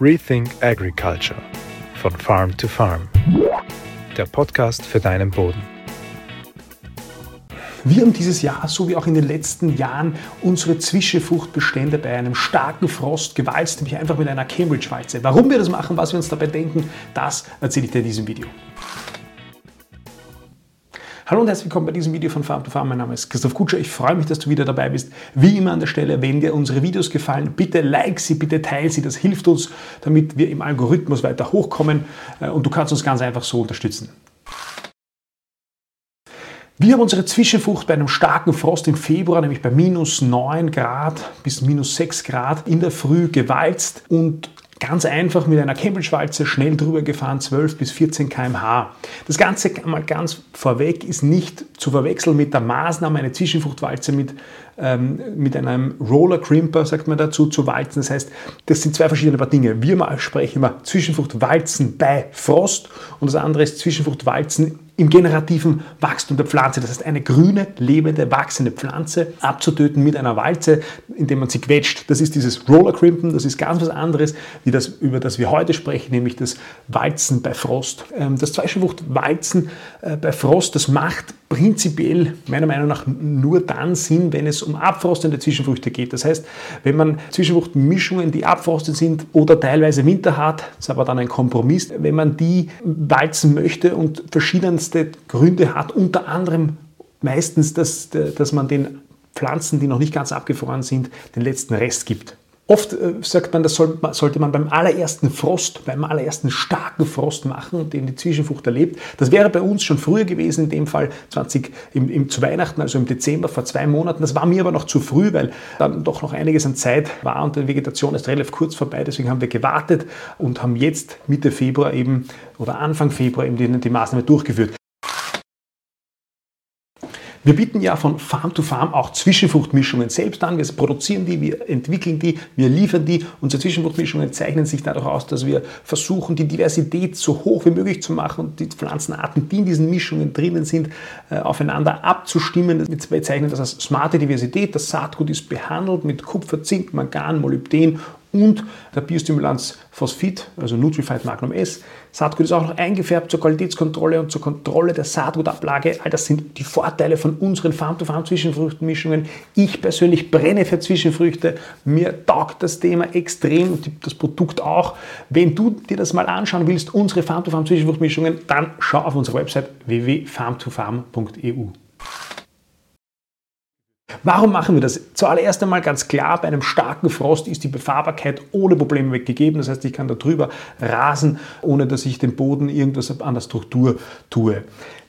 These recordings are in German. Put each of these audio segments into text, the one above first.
Rethink Agriculture von Farm to Farm. Der Podcast für deinen Boden. Wir haben dieses Jahr, so wie auch in den letzten Jahren, unsere Zwischenfruchtbestände bei einem starken Frost gewalzt, nämlich einfach mit einer Cambridge-Walze. Warum wir das machen, was wir uns dabei denken, das erzähle ich dir in diesem Video. Hallo und herzlich willkommen bei diesem Video von Farm to Farm. Mein Name ist Christoph Kutscher. Ich freue mich, dass du wieder dabei bist. Wie immer an der Stelle, wenn dir unsere Videos gefallen, bitte like sie, bitte teile sie. Das hilft uns, damit wir im Algorithmus weiter hochkommen äh, und du kannst uns ganz einfach so unterstützen. Wir haben unsere Zwischenfrucht bei einem starken Frost im Februar, nämlich bei minus 9 Grad bis minus 6 Grad in der Früh gewalzt und ganz einfach mit einer Cambridge-Walze schnell drüber gefahren, 12 bis 14 km/h. Das Ganze mal ganz vorweg ist nicht zu verwechseln mit der Maßnahme, eine Zwischenfruchtwalze mit, ähm, mit einem Roller Crimper, sagt man dazu, zu walzen. Das heißt, das sind zwei verschiedene Dinge. Wir mal sprechen immer Zwischenfruchtwalzen bei Frost und das andere ist Zwischenfruchtwalzen im generativen Wachstum der Pflanze. Das heißt, eine grüne, lebende, wachsende Pflanze abzutöten mit einer Walze, indem man sie quetscht. Das ist dieses Roller Crimpen, das ist ganz was anderes, wie das, über das wir heute sprechen, nämlich das Walzen bei Frost. Ähm, das Zweischenfrucht-Walzen äh, bei Frost, das macht prinzipiell meiner Meinung nach nur dann Sinn, wenn es um abfrostende Zwischenfrüchte geht. Das heißt, wenn man Zwischenfruchtmischungen, die abfrostet sind oder teilweise winterhart, das ist aber dann ein Kompromiss, wenn man die walzen möchte und verschiedenste Gründe hat, unter anderem meistens, dass, dass man den Pflanzen, die noch nicht ganz abgefroren sind, den letzten Rest gibt. Oft äh, sagt man, das soll, sollte man beim allerersten Frost, beim allerersten starken Frost machen, den die Zwischenfrucht erlebt. Das wäre bei uns schon früher gewesen, in dem Fall 20 im, im, zu Weihnachten, also im Dezember vor zwei Monaten. Das war mir aber noch zu früh, weil dann doch noch einiges an Zeit war und die Vegetation ist relativ kurz vorbei. Deswegen haben wir gewartet und haben jetzt Mitte Februar eben oder Anfang Februar eben die, die Maßnahme durchgeführt. Wir bieten ja von Farm to Farm auch Zwischenfruchtmischungen selbst an. Wir produzieren die, wir entwickeln die, wir liefern die. Unsere Zwischenfruchtmischungen zeichnen sich dadurch aus, dass wir versuchen, die Diversität so hoch wie möglich zu machen und die Pflanzenarten, die in diesen Mischungen drinnen sind, äh, aufeinander abzustimmen. Wir bezeichnen das als smarte Diversität. Das Saatgut ist behandelt mit Kupfer, Zink, Mangan, Molybden und der Biostimulanz Phosphid, also Nutrified Magnum S. Saatgut ist auch noch eingefärbt zur Qualitätskontrolle und zur Kontrolle der Saatgutablage. All das sind die Vorteile von unseren Farm-to-Farm-Zwischenfrüchtenmischungen. Ich persönlich brenne für Zwischenfrüchte. Mir taugt das Thema extrem und das Produkt auch. Wenn du dir das mal anschauen willst, unsere Farm-to-Farm-Zwischenfruchtmischungen, dann schau auf unsere Website www.farmtofarm.eu. Warum machen wir das? Zuallererst einmal ganz klar, bei einem starken Frost ist die Befahrbarkeit ohne Probleme weggegeben. Das heißt, ich kann da drüber rasen, ohne dass ich dem Boden irgendwas an der Struktur tue.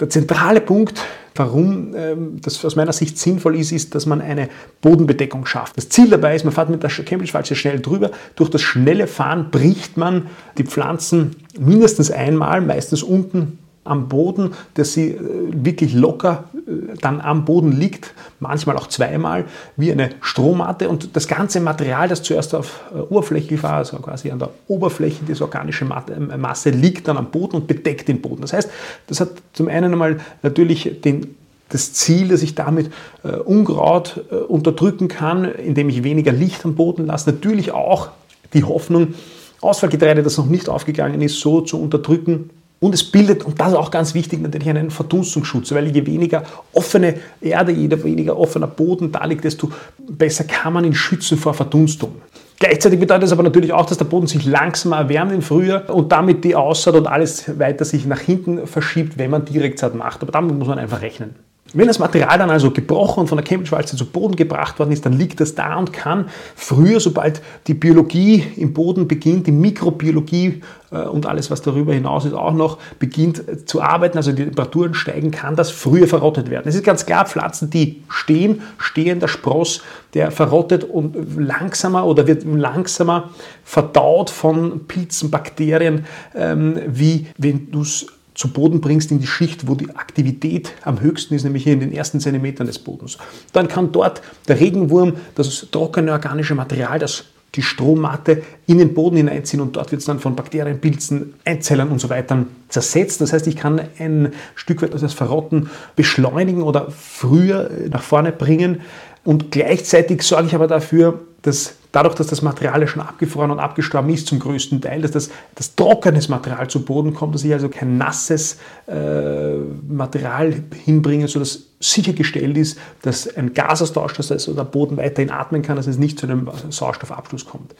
Der zentrale Punkt, warum ähm, das aus meiner Sicht sinnvoll ist, ist, dass man eine Bodenbedeckung schafft. Das Ziel dabei ist, man fährt mit der Cambridge-Walze schnell drüber. Durch das schnelle Fahren bricht man die Pflanzen mindestens einmal, meistens unten am Boden, dass sie äh, wirklich locker äh, dann am Boden liegt, manchmal auch zweimal, wie eine Strommatte. Und das ganze Material, das zuerst auf äh, Oberfläche war, also quasi an der Oberfläche, diese organische Masse, liegt dann am Boden und bedeckt den Boden. Das heißt, das hat zum einen einmal natürlich den das Ziel, dass ich damit äh, Unkraut äh, unterdrücken kann, indem ich weniger Licht am Boden lasse. Natürlich auch die Hoffnung, Ausfallgetreide, das noch nicht aufgegangen ist, so zu unterdrücken, und es bildet, und das ist auch ganz wichtig, natürlich einen Verdunstungsschutz, weil je weniger offene Erde, je weniger offener Boden da liegt, desto besser kann man ihn schützen vor Verdunstung. Gleichzeitig bedeutet es aber natürlich auch, dass der Boden sich langsamer erwärmt im Frühjahr und damit die Aussaat und alles weiter sich nach hinten verschiebt, wenn man Direktsaat macht. Aber damit muss man einfach rechnen. Wenn das Material dann also gebrochen und von der Cambridge-Walze zu Boden gebracht worden ist, dann liegt das da und kann früher, sobald die Biologie im Boden beginnt, die Mikrobiologie äh, und alles, was darüber hinaus ist, auch noch beginnt äh, zu arbeiten, also die Temperaturen steigen, kann das früher verrottet werden. Es ist ganz klar, Pflanzen, die stehen, stehender Spross, der verrottet und langsamer oder wird langsamer verdaut von Pilzen, Bakterien, ähm, wie wenn du es zu Boden bringst in die Schicht, wo die Aktivität am höchsten ist, nämlich hier in den ersten Zentimetern des Bodens. Dann kann dort der Regenwurm, das trockene organische Material, das die Strommatte in den Boden hineinziehen und dort wird es dann von Bakterien, Pilzen, Einzellern und so weiter zersetzt. Das heißt, ich kann ein Stück weit das Verrotten beschleunigen oder früher nach vorne bringen. Und gleichzeitig sorge ich aber dafür, dass dadurch, dass das Material schon abgefroren und abgestorben ist, zum größten Teil, dass das, das trockenes Material zu Boden kommt, dass ich also kein nasses äh, Material hinbringe, sodass sichergestellt ist, dass ein Gasaustausch, dass also der Boden weiterhin atmen kann, dass es nicht zu einem Sauerstoffabschluss kommt.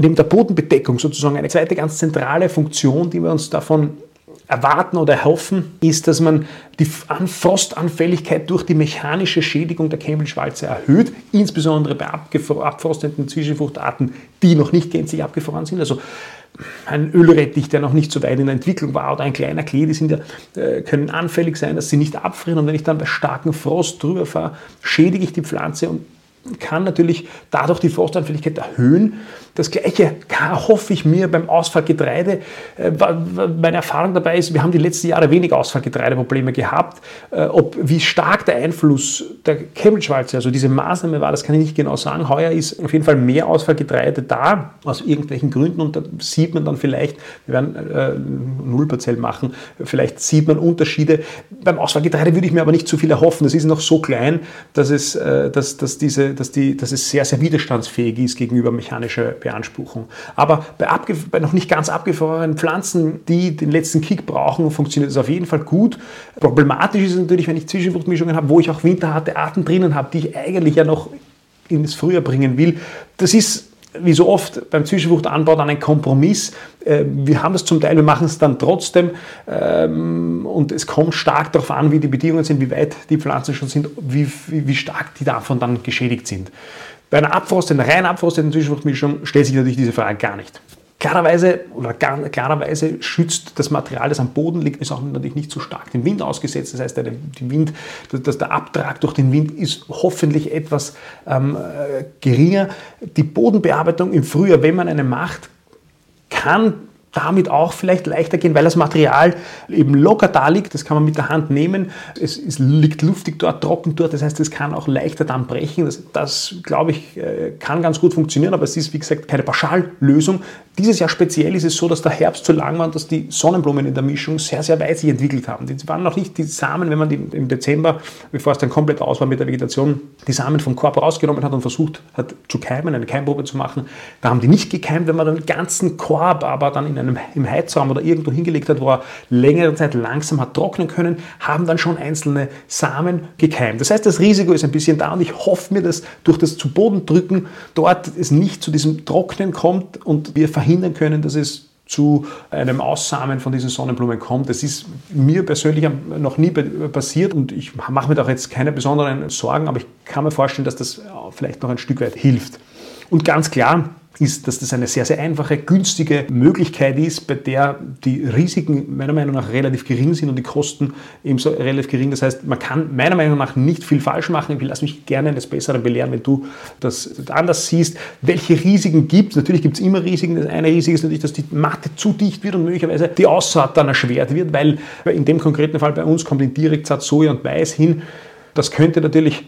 Neben der Bodenbedeckung sozusagen eine zweite ganz zentrale Funktion, die wir uns davon erwarten oder erhoffen, ist, dass man die Frostanfälligkeit durch die mechanische Schädigung der Kämmelschwalze erhöht, insbesondere bei abfrostenden Zwischenfruchtarten, die noch nicht gänzlich abgefroren sind. Also ein Ölrettich, der noch nicht so weit in der Entwicklung war, oder ein kleiner Klee, die sind ja, äh, können anfällig sein, dass sie nicht abfrieren. Und wenn ich dann bei starkem Frost drüber fahre, schädige ich die Pflanze und kann natürlich dadurch die Frostanfälligkeit erhöhen. Das Gleiche hoffe ich mir beim Ausfallgetreide. Äh, meine Erfahrung dabei ist, wir haben die letzten Jahre wenig Ausfallgetreideprobleme gehabt. Äh, ob, wie stark der Einfluss der Kämmelschwalze, also diese Maßnahme war, das kann ich nicht genau sagen. Heuer ist auf jeden Fall mehr Ausfallgetreide da, aus irgendwelchen Gründen. Und da sieht man dann vielleicht, wir werden äh, Nullparzell machen, vielleicht sieht man Unterschiede. Beim Ausfallgetreide würde ich mir aber nicht zu viel erhoffen. Das ist noch so klein, dass es, äh, dass, dass diese dass, die, dass es sehr, sehr widerstandsfähig ist gegenüber mechanischer Beanspruchung. Aber bei, bei noch nicht ganz abgefrorenen Pflanzen, die den letzten Kick brauchen, funktioniert es auf jeden Fall gut. Problematisch ist es natürlich, wenn ich Zwischenfruchtmischungen habe, wo ich auch winterharte Arten drinnen habe, die ich eigentlich ja noch ins Frühjahr bringen will. Das ist wie so oft beim Zwischenfruchtanbau dann ein Kompromiss. Äh, wir haben das zum Teil, wir machen es dann trotzdem ähm, und es kommt stark darauf an, wie die Bedingungen sind, wie weit die Pflanzen schon sind, wie, wie stark die davon dann geschädigt sind. Bei einer abfrostenden, rein abfrostenden Zwischenfruchtmischung stellt sich natürlich diese Frage gar nicht. Klarerweise, oder klarerweise schützt das Material, das am Boden liegt, ist auch natürlich nicht so stark dem Wind ausgesetzt. Das heißt, der, Wind, dass der Abtrag durch den Wind ist hoffentlich etwas ähm, äh, geringer. Die Bodenbearbeitung im Frühjahr, wenn man eine macht, kann damit auch vielleicht leichter gehen, weil das Material eben locker da liegt. Das kann man mit der Hand nehmen. Es, es liegt luftig dort, trocken dort. Das heißt, es kann auch leichter dann brechen. Das, das, glaube ich, äh, kann ganz gut funktionieren. Aber es ist, wie gesagt, keine Pauschallösung. Dieses Jahr speziell ist es so, dass der Herbst so lang war und dass die Sonnenblumen in der Mischung sehr, sehr weit sich entwickelt haben. Die waren noch nicht die Samen, wenn man die im Dezember, bevor es dann komplett aus war mit der Vegetation, die Samen vom Korb rausgenommen hat und versucht hat zu keimen, eine Keimprobe zu machen. Da haben die nicht gekeimt, wenn man den ganzen Korb aber dann in einem, im Heizraum oder irgendwo hingelegt hat, wo er längere Zeit langsam hat trocknen können, haben dann schon einzelne Samen gekeimt. Das heißt, das Risiko ist ein bisschen da und ich hoffe mir, dass durch das zu Boden drücken dort es nicht zu diesem Trocknen kommt und wir verhindern können, dass es zu einem Aussamen von diesen Sonnenblumen kommt. Das ist mir persönlich noch nie passiert und ich mache mir da jetzt keine besonderen Sorgen, aber ich kann mir vorstellen, dass das vielleicht noch ein Stück weit hilft. Und ganz klar, ist, dass das eine sehr, sehr einfache, günstige Möglichkeit ist, bei der die Risiken meiner Meinung nach relativ gering sind und die Kosten ebenso relativ gering. Das heißt, man kann meiner Meinung nach nicht viel falsch machen. Ich lasse mich gerne eines Besseren belehren, wenn du das anders siehst. Welche Risiken gibt es? Natürlich gibt es immer Risiken. Das eine Risiko ist natürlich, dass die Matte zu dicht wird und möglicherweise die Aussaat dann erschwert wird, weil in dem konkreten Fall bei uns kommt in Direktsatz Soja und Mais hin. Das könnte natürlich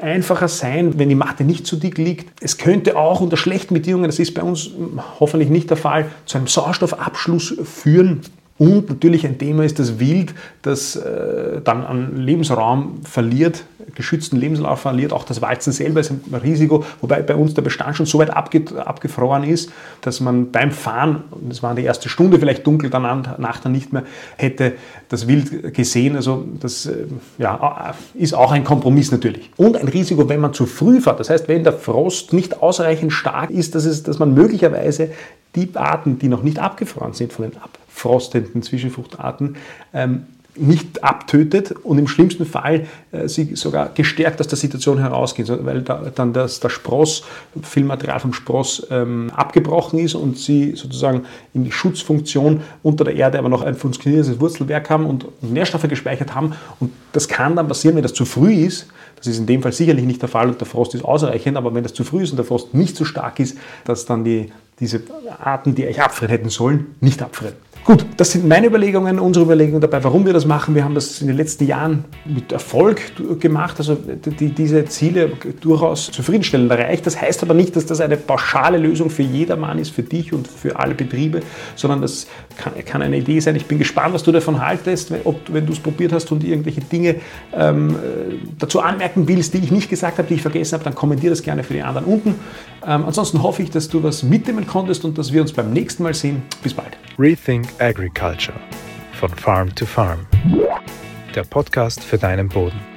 einfacher sein, wenn die Matte nicht zu dick liegt. Es könnte auch unter schlechten Bedingungen, das ist bei uns hoffentlich nicht der Fall, zu einem Sauerstoffabschluss führen. Und natürlich ein Thema ist das Wild, das äh, dann an Lebensraum verliert, geschützten Lebensraum verliert. Auch das Walzen selber ist ein Risiko, wobei bei uns der Bestand schon so weit abge abgefroren ist, dass man beim Fahren, das war die erste Stunde vielleicht dunkel, danach dann nicht mehr, hätte das Wild gesehen. Also das äh, ja, ist auch ein Kompromiss natürlich. Und ein Risiko, wenn man zu früh fährt. Das heißt, wenn der Frost nicht ausreichend stark ist, dass, es, dass man möglicherweise die Arten, die noch nicht abgefroren sind von den abfrostenden Zwischenfruchtarten, ähm, nicht abtötet und im schlimmsten Fall äh, sie sogar gestärkt aus der Situation herausgehen, weil da, dann das, der Spross, viel Material vom Spross ähm, abgebrochen ist und sie sozusagen in die Schutzfunktion unter der Erde aber noch ein funktionierendes Wurzelwerk haben und Nährstoffe gespeichert haben. Und das kann dann passieren, wenn das zu früh ist. Das ist in dem Fall sicherlich nicht der Fall und der Frost ist ausreichend, aber wenn das zu früh ist und der Frost nicht so stark ist, dass dann die diese Arten, die eigentlich abfrieren hätten sollen, nicht abfrieren. Gut, das sind meine Überlegungen, unsere Überlegungen dabei, warum wir das machen. Wir haben das in den letzten Jahren mit Erfolg gemacht, also die, diese Ziele durchaus zufriedenstellend erreicht. Das heißt aber nicht, dass das eine pauschale Lösung für jedermann ist, für dich und für alle Betriebe, sondern das kann, kann eine Idee sein. Ich bin gespannt, was du davon haltest, ob, wenn du es probiert hast und irgendwelche Dinge ähm, dazu anmerken willst, die ich nicht gesagt habe, die ich vergessen habe, dann kommentiere das gerne für die anderen unten. Ähm, ansonsten hoffe ich, dass du was mitnehmen konntest und dass wir uns beim nächsten Mal sehen. Bis bald. Rethink Agriculture von Farm to Farm. Der Podcast für deinen Boden.